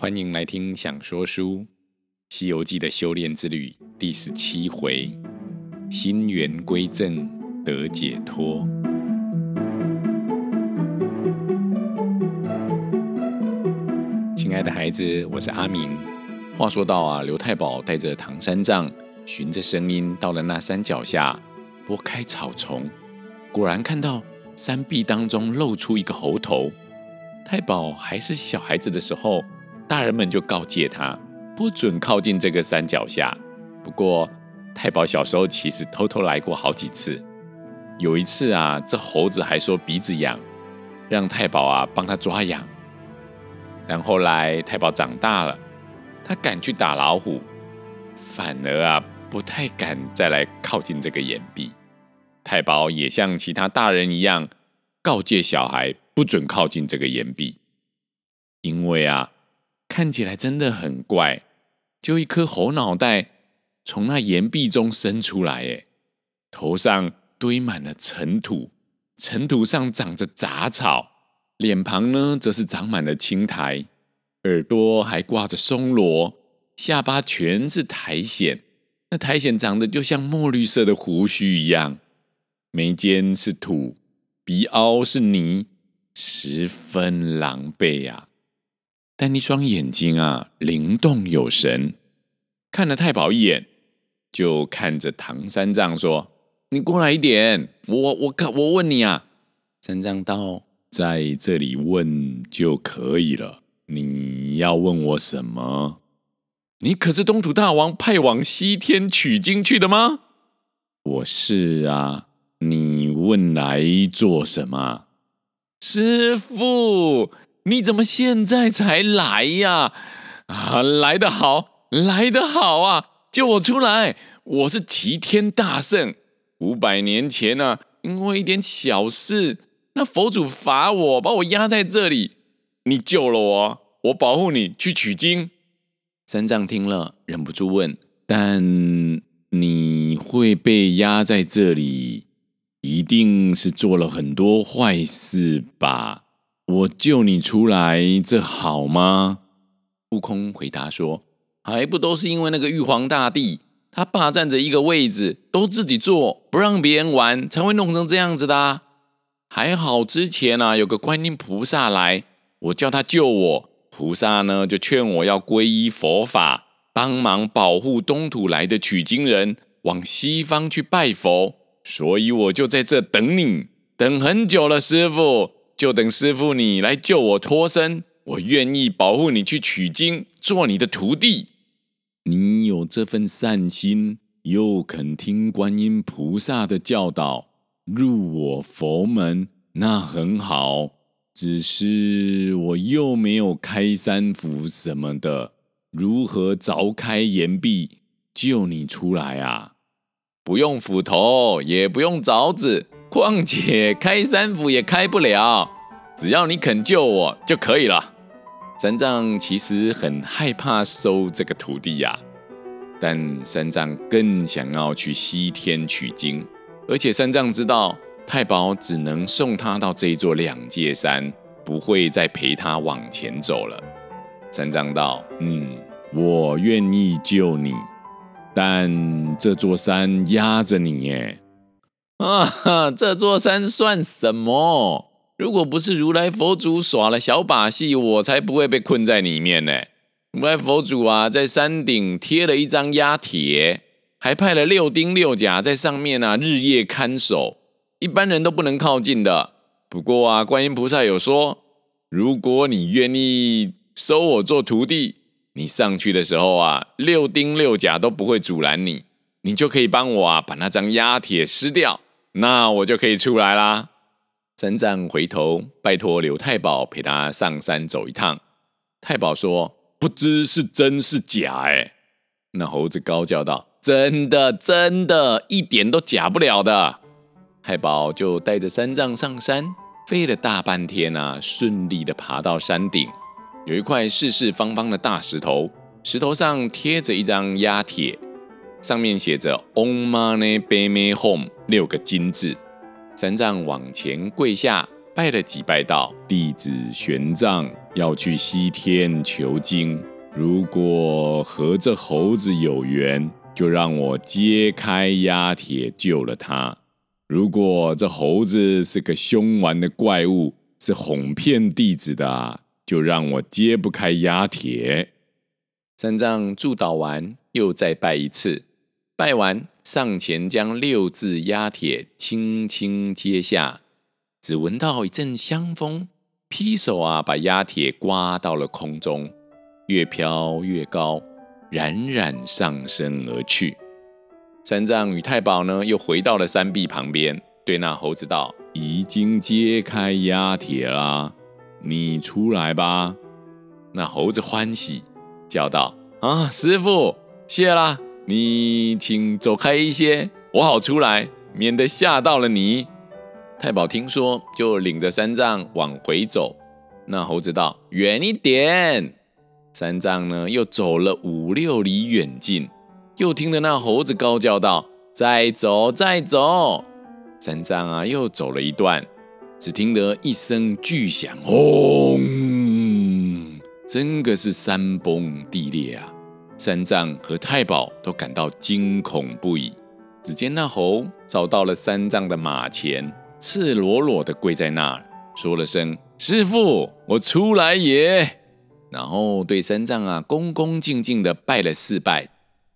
欢迎来听《想说书》《西游记》的修炼之旅第十七回：心源归正得解脱。亲爱的孩子，我是阿明。话说到啊，刘太保带着唐三藏，循着声音到了那山脚下，拨开草丛，果然看到山壁当中露出一个猴头。太保还是小孩子的时候。大人们就告诫他不准靠近这个山脚下。不过太保小时候其实偷偷来过好几次。有一次啊，这猴子还说鼻子痒，让太保啊帮他抓痒。但后来太保长大了，他敢去打老虎，反而啊不太敢再来靠近这个岩壁。太保也像其他大人一样，告诫小孩不准靠近这个岩壁，因为啊。看起来真的很怪，就一颗猴脑袋从那岩壁中伸出来，哎，头上堆满了尘土，尘土上长着杂草，脸庞呢则是长满了青苔，耳朵还挂着松萝，下巴全是苔藓，那苔藓长得就像墨绿色的胡须一样，眉间是土，鼻凹是泥，十分狼狈呀。但那双眼睛啊，灵动有神，看了太保一眼，就看着唐三藏说：“你过来一点，我我看我问你啊。”三藏道：“在这里问就可以了。你要问我什么？你可是东土大王派往西天取经去的吗？”“我是啊。”“你问来做什么？”“师父。”你怎么现在才来呀？啊，来得好，来得好啊！救我出来！我是齐天大圣。五百年前呢、因为一点小事，那佛祖罚我，把我压在这里。你救了我，我保护你去取经。三藏听了，忍不住问：“但你会被压在这里，一定是做了很多坏事吧？”我救你出来，这好吗？悟空回答说：“还不都是因为那个玉皇大帝，他霸占着一个位置，都自己坐，不让别人玩，才会弄成这样子的。还好之前啊，有个观音菩萨来，我叫他救我，菩萨呢就劝我要皈依佛法，帮忙保护东土来的取经人往西方去拜佛，所以我就在这等你，等很久了，师傅。”就等师父你来救我脱身，我愿意保护你去取经，做你的徒弟。你有这份善心，又肯听观音菩萨的教导，入我佛门，那很好。只是我又没有开山斧什么的，如何凿开岩壁救你出来啊？不用斧头，也不用凿子。况且开山斧也开不了，只要你肯救我就可以了。三藏其实很害怕收这个徒弟呀，但三藏更想要去西天取经，而且三藏知道太保只能送他到这座两界山，不会再陪他往前走了。三藏道：“嗯，我愿意救你，但这座山压着你耶。” 啊哈！这座山算什么？如果不是如来佛祖耍了小把戏，我才不会被困在里面呢。如来佛祖啊，在山顶贴了一张压帖，还派了六丁六甲在上面啊，日夜看守，一般人都不能靠近的。不过啊，观音菩萨有说，如果你愿意收我做徒弟，你上去的时候啊，六丁六甲都不会阻拦你，你就可以帮我啊，把那张压帖撕掉。那我就可以出来啦。三藏回头拜托刘太保陪他上山走一趟。太保说：“不知是真是假。”哎，那猴子高叫道：“真的，真的，一点都假不了的。”太保就带着三藏上山，费了大半天啊，顺利的爬到山顶。有一块四四方方的大石头，石头上贴着一张压帖。上面写着 “Om Mani Padme Hum” 六个金字。三藏往前跪下拜了几拜，道：“弟子玄奘要去西天求经。如果和这猴子有缘，就让我揭开压帖救了他；如果这猴子是个凶顽的怪物，是哄骗弟子的，就让我揭不开压帖。三藏祝祷完，又再拜一次。拜完，上前将六字压帖轻轻揭下，只闻到一阵香风，劈手啊，把压帖刮到了空中，越飘越高，冉冉上升而去。三藏与太保呢，又回到了山壁旁边，对那猴子道：“已经揭开压帖了，你出来吧。”那猴子欢喜，叫道：“啊，师父，谢啦。”你请走开一些，我好出来，免得吓到了你。太保听说，就领着三藏往回走。那猴子道：“远一点。”三藏呢，又走了五六里远近，又听得那猴子高叫道：“再走，再走。”三藏啊，又走了一段，只听得一声巨响，轰！真个是山崩地裂啊！三藏和太保都感到惊恐不已。只见那猴找到了三藏的马前，赤裸裸地跪在那儿，说了声“师父，我出来也”，然后对三藏啊恭恭敬敬地拜了四拜，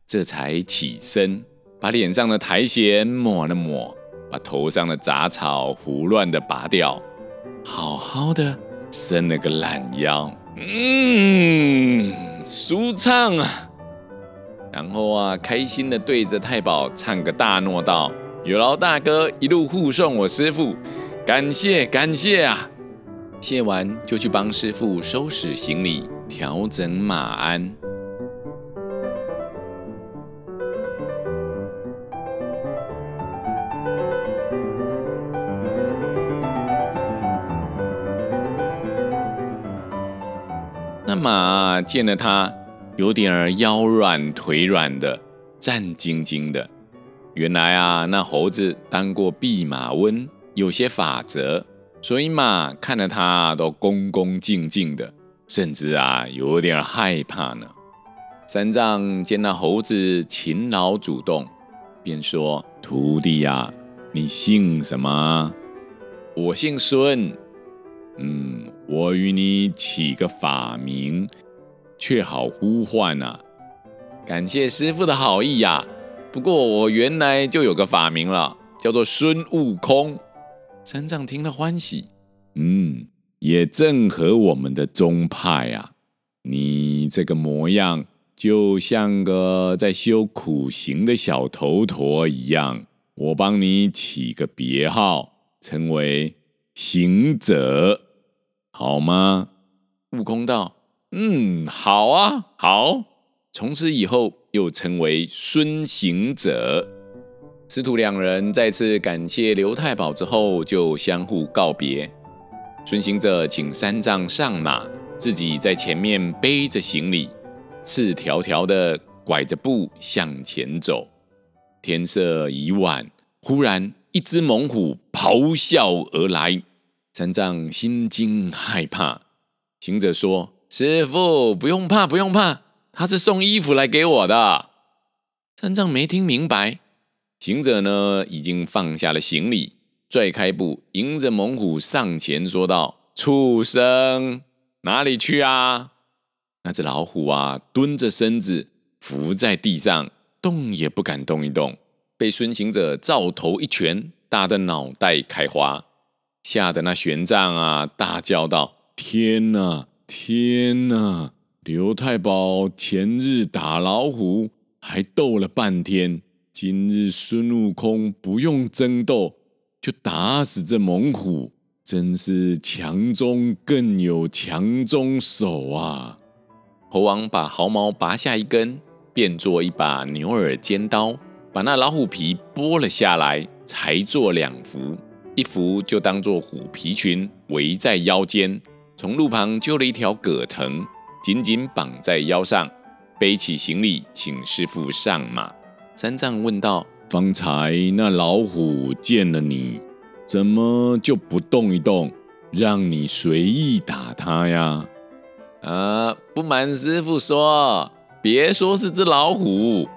这才起身，把脸上的苔藓抹了抹，把头上的杂草胡乱地拔掉，好好的伸了个懒腰，嗯，舒畅啊。然后啊，开心的对着太保唱个大诺道：“有劳大哥一路护送我师傅，感谢感谢啊！”谢完就去帮师傅收拾行李，调整马鞍。那马见了他。有点儿腰软腿软的，战兢兢的。原来啊，那猴子当过弼马温，有些法则，所以马看着他都恭恭敬敬的，甚至啊有点害怕呢。三藏见那猴子勤劳主动，便说：“徒弟呀，你姓什么？我姓孙。嗯，我与你起个法名。”却好呼唤啊！感谢师傅的好意呀、啊。不过我原来就有个法名了，叫做孙悟空。三藏听了欢喜，嗯，也正合我们的宗派啊。你这个模样，就像个在修苦行的小头陀一样。我帮你起个别号，称为行者，好吗？悟空道。嗯，好啊，好。从此以后，又称为孙行者。师徒两人再次感谢刘太保之后，就相互告别。孙行者请三藏上马，自己在前面背着行李，赤条条的拐着步向前走。天色已晚，忽然一只猛虎咆哮而来，三藏心惊害怕。行者说。师父，不用怕，不用怕，他是送衣服来给我的。三藏没听明白，行者呢已经放下了行李，拽开步，迎着猛虎上前说道：“畜生，哪里去啊？”那只老虎啊，蹲着身子伏在地上，动也不敢动一动，被孙行者照头一拳打得脑袋开花，吓得那玄奘啊大叫道：“天哪！”天哪！刘太保前日打老虎还斗了半天，今日孙悟空不用争斗就打死这猛虎，真是强中更有强中手啊！猴王把毫毛拔下一根，变做一把牛耳尖刀，把那老虎皮剥了下来，裁做两幅，一幅就当做虎皮裙，围在腰间。从路旁揪了一条葛藤，紧紧绑在腰上，背起行李，请师傅上马。三藏问道：“方才那老虎见了你，怎么就不动一动，让你随意打它呀？”啊，不瞒师傅说，别说是只老虎，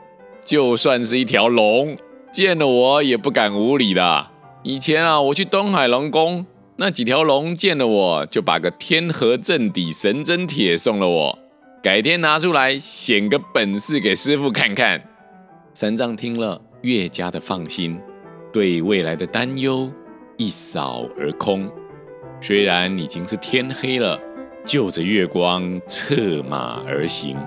就算是一条龙，见了我也不敢无礼的。以前啊，我去东海龙宫，那几条龙见了我就把个天河镇底神针铁送了我。改天拿出来显个本事给师傅看看。三藏听了，越加的放心，对未来的担忧一扫而空。虽然已经是天黑了，就着月光策马而行。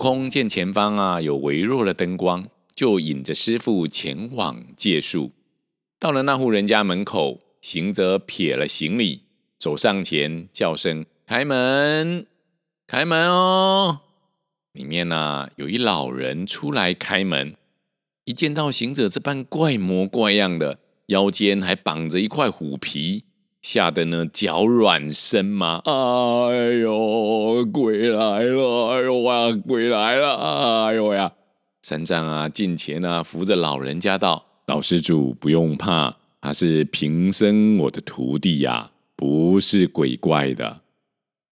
空见前方啊有微弱的灯光。就引着师傅前往借宿，到了那户人家门口，行者撇了行李，走上前叫声：“开门，开门哦！”里面呢、有一老人出来开门，一见到行者这般怪模怪样的，腰间还绑着一块虎皮，吓得呢脚软身麻。哎呦，鬼来了！哎呦哇，鬼来了！哎呦呀！三藏啊，近前啊，扶着老人家道：“老施主不用怕，他是贫僧我的徒弟呀、不是鬼怪的。”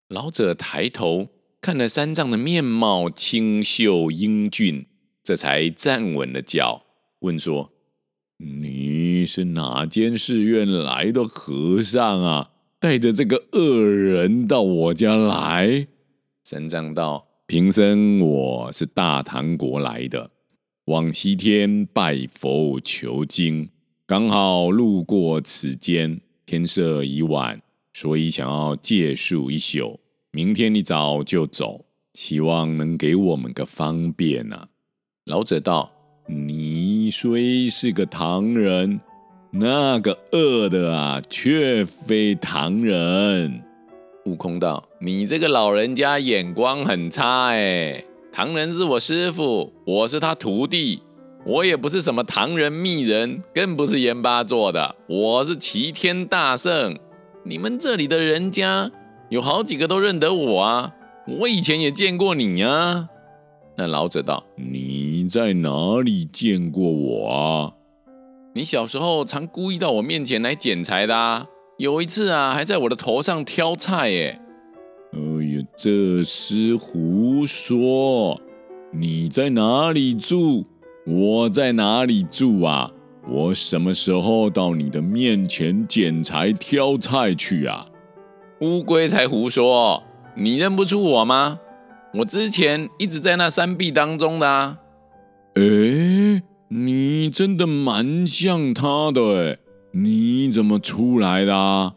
老者抬头看了三藏的面貌清秀英俊，这才站稳了脚，问说：“你是哪间寺院来的和尚啊？带着这个恶人到我家来？”三藏道。贫僧我是大唐国来的，往西天拜佛求经，刚好路过此间，天色已晚，所以想要借宿一宿，明天一早就走，希望能给我们个方便呐、老者道：“你虽是个唐人，那个恶的啊，却非唐人。”悟空道：“你这个老人家眼光很差哎！唐人是我师傅，我是他徒弟，我也不是什么唐人密人，更不是阎巴做的，我是齐天大圣。你们这里的人家有好几个都认得我啊，我以前也见过你啊。”那老者道：“你在哪里见过我啊？你小时候常故意到我面前来捡柴的啊。”有一次啊，还在我的头上挑菜耶！哎呀，这是胡说！你在哪里住？我在哪里住啊？我什么时候到你的面前捡柴挑菜去啊？乌龟才胡说！你认不出我吗？我之前一直在那山壁当中的啊！哎，你真的蛮像他的哎！你怎么出来的啊？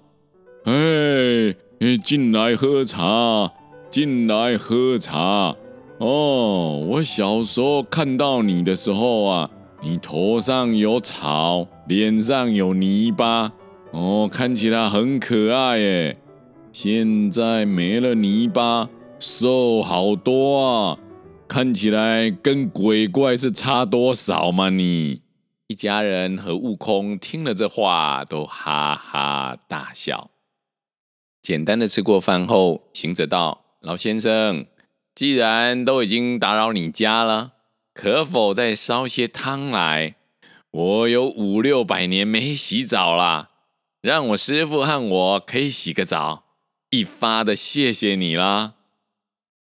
哎，进来喝茶，进来喝茶。哦，我小时候看到你的时候啊，你头上有草，脸上有泥巴，哦，看起来很可爱耶。现在没了泥巴，瘦好多啊，看起来跟鬼怪是差多少嘛你？一家人和悟空听了这话，都哈哈大笑。简单的吃过饭后，行者道：“老先生，既然都已经打扰你家了，可否再烧些汤来？我有五六百年没洗澡了，让我师父和我可以洗个澡，一发的谢谢你啦。”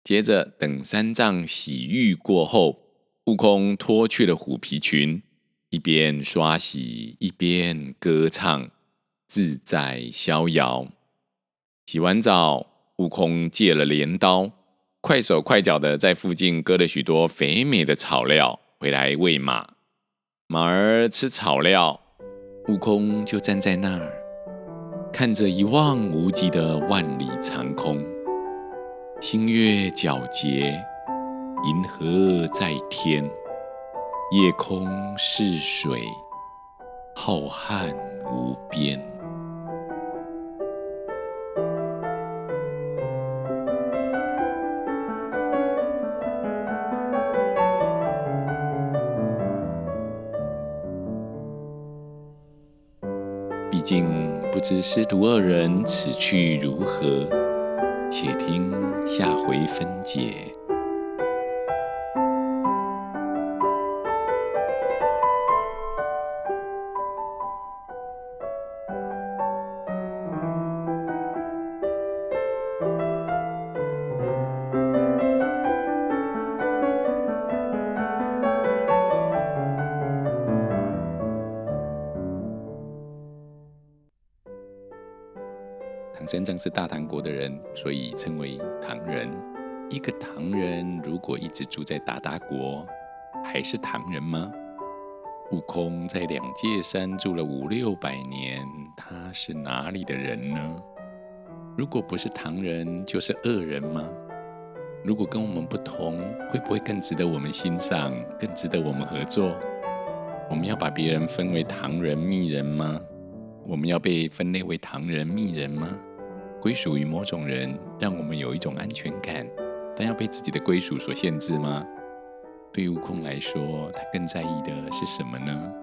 接着等三藏洗浴过后，悟空脱去了虎皮裙。一边刷洗一边歌唱，自在逍遥。洗完澡，悟空借了镰刀，快手快脚的在附近割了许多肥美的草料回来喂马。马儿吃草料，悟空就站在那儿，看着一望无际的万里长空。星月皎洁，银河在天。夜空是水，浩瀚无边。毕竟不知师徒二人此去如何，且听下回分解。真正是大唐国的人，所以称为唐人。一个唐人如果一直住在达达国，还是唐人吗？悟空在两界山住了五六百年，他是哪里的人呢？如果不是唐人，就是恶人吗？如果跟我们不同，会不会更值得我们欣赏，更值得我们合作？我们要把别人分为唐人、密人吗？我们要被分类为唐人、密人吗？归属于某种人，让我们有一种安全感，但要被自己的归属所限制吗？对悟空来说，他更在意的是什么呢？